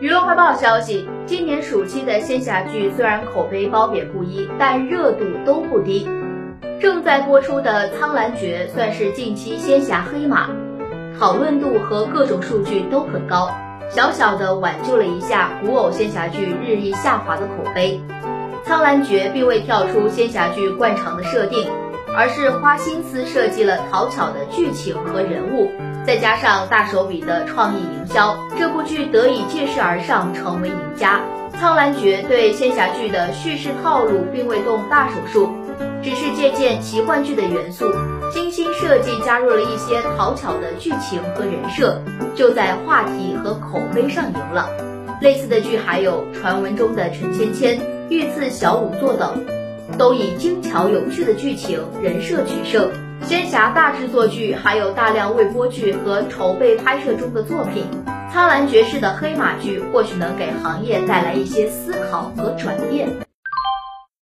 娱乐快报消息：今年暑期的仙侠剧虽然口碑褒贬不一，但热度都不低。正在播出的《苍兰诀》算是近期仙侠黑马，讨论度和各种数据都很高，小小的挽救了一下古偶仙侠剧日益下滑的口碑。《苍兰诀》并未跳出仙侠剧惯常的设定，而是花心思设计了讨巧的剧情和人物。再加上大手笔的创意营销，这部剧得以借势而上，成为赢家。《苍兰诀》对仙侠剧的叙事套路并未动大手术，只是借鉴奇幻剧的元素，精心设计，加入了一些讨巧的剧情和人设，就在话题和口碑上赢了。类似的剧还有传闻中的陈芊芊、御赐小仵作等，都以精巧有趣的剧情、人设取胜。仙侠大制作剧还有大量未播剧和筹备拍摄中的作品，苍兰诀式的黑马剧或许能给行业带来一些思考和转变。